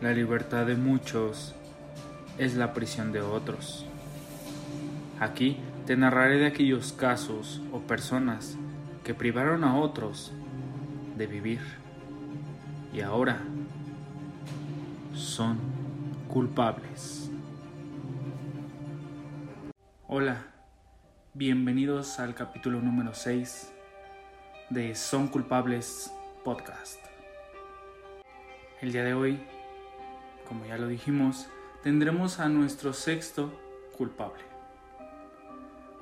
La libertad de muchos es la prisión de otros. Aquí te narraré de aquellos casos o personas que privaron a otros de vivir y ahora son culpables. Hola, bienvenidos al capítulo número 6 de Son culpables podcast. El día de hoy como ya lo dijimos, tendremos a nuestro sexto culpable.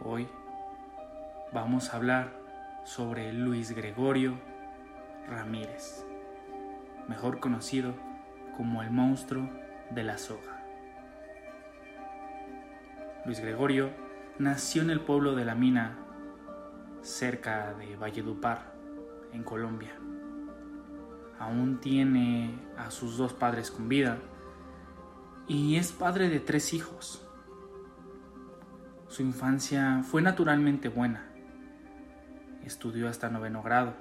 Hoy vamos a hablar sobre Luis Gregorio Ramírez, mejor conocido como el monstruo de la soga. Luis Gregorio nació en el pueblo de La Mina, cerca de Valledupar, en Colombia. Aún tiene a sus dos padres con vida y es padre de tres hijos. Su infancia fue naturalmente buena. Estudió hasta noveno grado.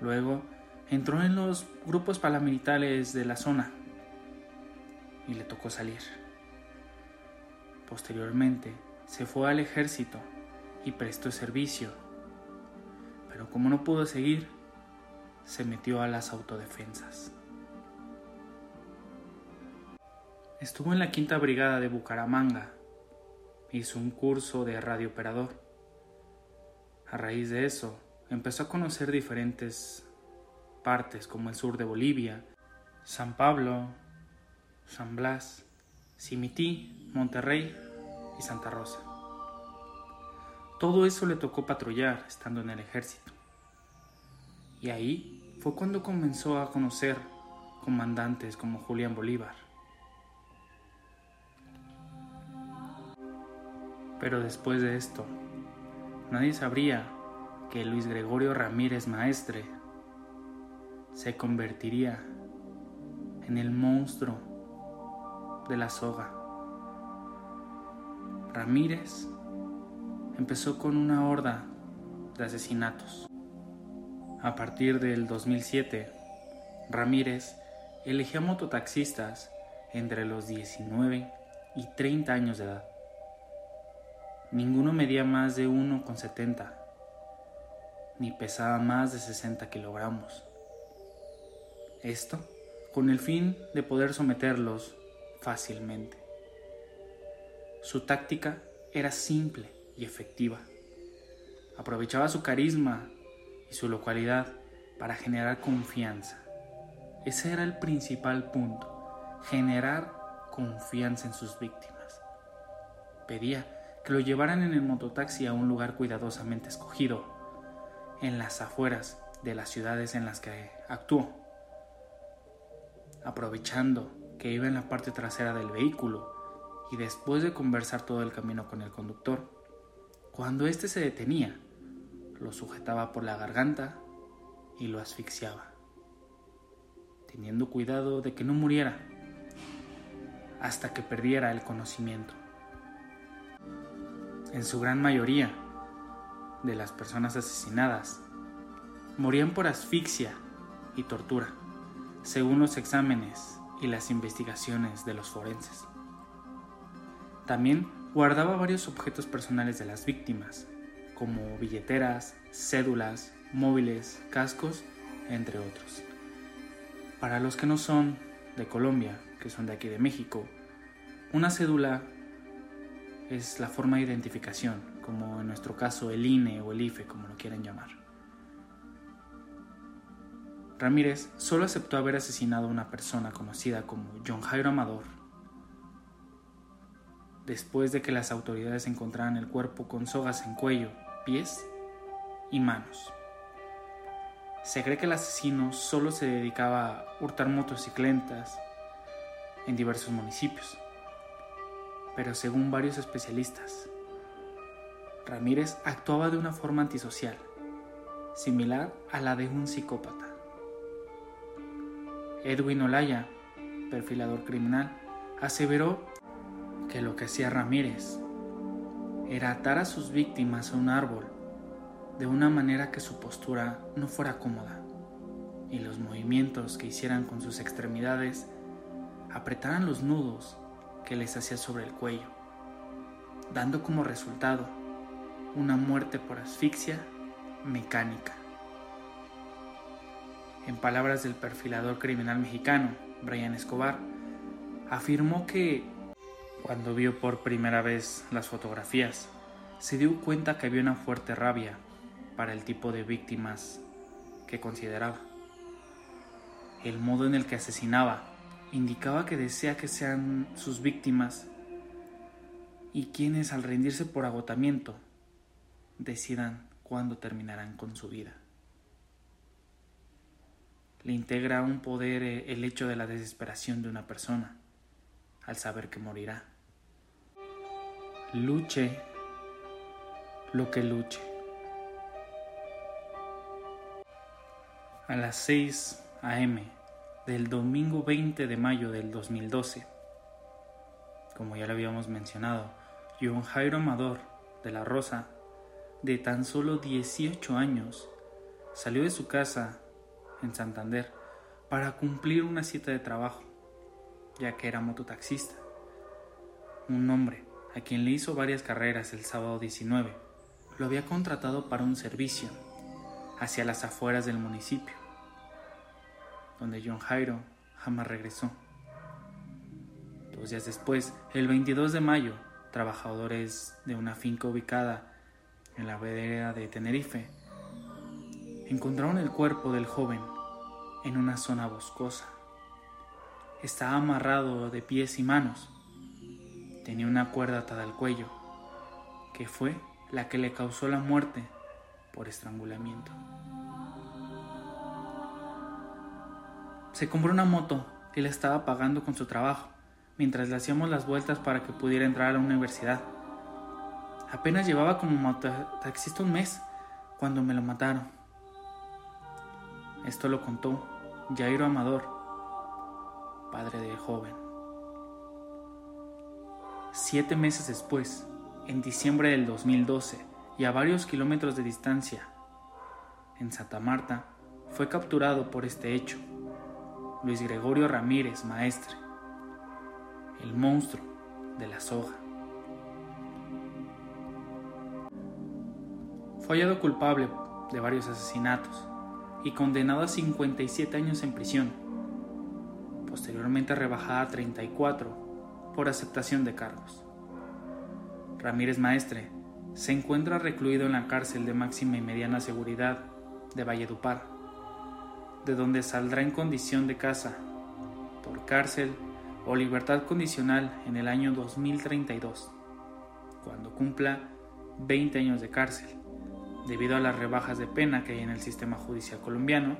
Luego entró en los grupos paramilitares de la zona y le tocó salir. Posteriormente se fue al ejército y prestó servicio, pero como no pudo seguir, se metió a las autodefensas. Estuvo en la quinta brigada de Bucaramanga. Hizo un curso de radiooperador. A raíz de eso, empezó a conocer diferentes partes como el sur de Bolivia, San Pablo, San Blas, Cimití, Monterrey y Santa Rosa. Todo eso le tocó patrullar estando en el ejército. Y ahí fue cuando comenzó a conocer comandantes como Julián Bolívar, Pero después de esto, nadie sabría que Luis Gregorio Ramírez Maestre se convertiría en el monstruo de la soga. Ramírez empezó con una horda de asesinatos. A partir del 2007, Ramírez elegía mototaxistas entre los 19 y 30 años de edad. Ninguno medía más de 1,70, ni pesaba más de 60 kilogramos. Esto con el fin de poder someterlos fácilmente. Su táctica era simple y efectiva. Aprovechaba su carisma y su localidad para generar confianza. Ese era el principal punto, generar confianza en sus víctimas. Pedía que lo llevaran en el mototaxi a un lugar cuidadosamente escogido, en las afueras de las ciudades en las que actuó. Aprovechando que iba en la parte trasera del vehículo y después de conversar todo el camino con el conductor, cuando éste se detenía, lo sujetaba por la garganta y lo asfixiaba, teniendo cuidado de que no muriera hasta que perdiera el conocimiento en su gran mayoría, de las personas asesinadas morían por asfixia y tortura, según los exámenes y las investigaciones de los forenses. También guardaba varios objetos personales de las víctimas, como billeteras, cédulas, móviles, cascos, entre otros. Para los que no son de Colombia, que son de aquí de México, una cédula es la forma de identificación, como en nuestro caso el INE o el IFE, como lo quieran llamar. Ramírez solo aceptó haber asesinado a una persona conocida como John Jairo Amador, después de que las autoridades encontraran el cuerpo con sogas en cuello, pies y manos. Se cree que el asesino solo se dedicaba a hurtar motocicletas en diversos municipios pero según varios especialistas, Ramírez actuaba de una forma antisocial, similar a la de un psicópata. Edwin Olaya, perfilador criminal, aseveró que lo que hacía Ramírez era atar a sus víctimas a un árbol de una manera que su postura no fuera cómoda y los movimientos que hicieran con sus extremidades apretaran los nudos que les hacía sobre el cuello, dando como resultado una muerte por asfixia mecánica. En palabras del perfilador criminal mexicano, Brian Escobar, afirmó que cuando vio por primera vez las fotografías, se dio cuenta que había una fuerte rabia para el tipo de víctimas que consideraba. El modo en el que asesinaba indicaba que desea que sean sus víctimas y quienes al rendirse por agotamiento decidan cuándo terminarán con su vida. Le integra un poder eh, el hecho de la desesperación de una persona al saber que morirá. Luche lo que luche. A las 6 a.m. del domingo 20 de mayo del 2012, como ya lo habíamos mencionado, John Jairo Amador de la Rosa, de tan solo 18 años, salió de su casa en Santander para cumplir una cita de trabajo, ya que era mototaxista. Un hombre a quien le hizo varias carreras el sábado 19 lo había contratado para un servicio hacia las afueras del municipio, donde John Jairo jamás regresó. Dos días después, el 22 de mayo, trabajadores de una finca ubicada en la vereda de Tenerife encontraron el cuerpo del joven en una zona boscosa. Estaba amarrado de pies y manos. Tenía una cuerda atada al cuello, que fue la que le causó la muerte por estrangulamiento. Se compró una moto y la estaba pagando con su trabajo, mientras le hacíamos las vueltas para que pudiera entrar a la universidad. Apenas llevaba como mototaxista un mes cuando me lo mataron. Esto lo contó Jairo Amador, padre del joven. Siete meses después, en diciembre del 2012 y a varios kilómetros de distancia, en Santa Marta, fue capturado por este hecho Luis Gregorio Ramírez, maestre, el monstruo de la soja. Fue hallado culpable de varios asesinatos y condenado a 57 años en prisión, posteriormente rebajada a 34 por aceptación de cargos. Ramírez Maestre se encuentra recluido en la cárcel de máxima y mediana seguridad de Valledupar, de donde saldrá en condición de casa, por cárcel o libertad condicional en el año 2032, cuando cumpla 20 años de cárcel, debido a las rebajas de pena que hay en el sistema judicial colombiano,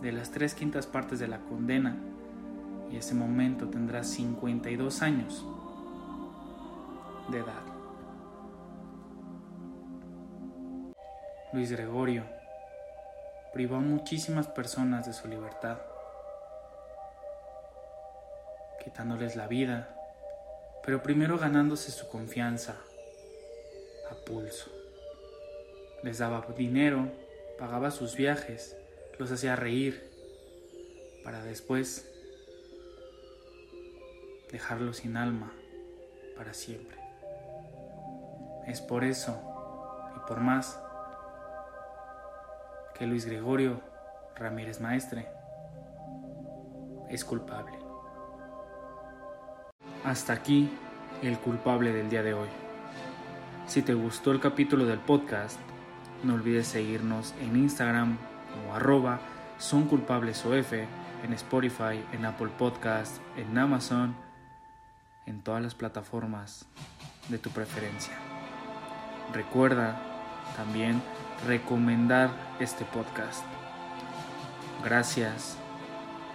de las tres quintas partes de la condena, y ese momento tendrá 52 años de edad. Luis Gregorio privó a muchísimas personas de su libertad, quitándoles la vida, pero primero ganándose su confianza a pulso. Les daba dinero, pagaba sus viajes, los hacía reír, para después dejarlos sin alma para siempre. Es por eso y por más que Luis Gregorio Ramírez Maestre es culpable. Hasta aquí el culpable del día de hoy. Si te gustó el capítulo del podcast, no olvides seguirnos en Instagram como arroba son culpables en Spotify, en Apple Podcast, en Amazon, en todas las plataformas de tu preferencia. Recuerda también recomendar este podcast. Gracias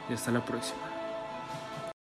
y hasta la próxima.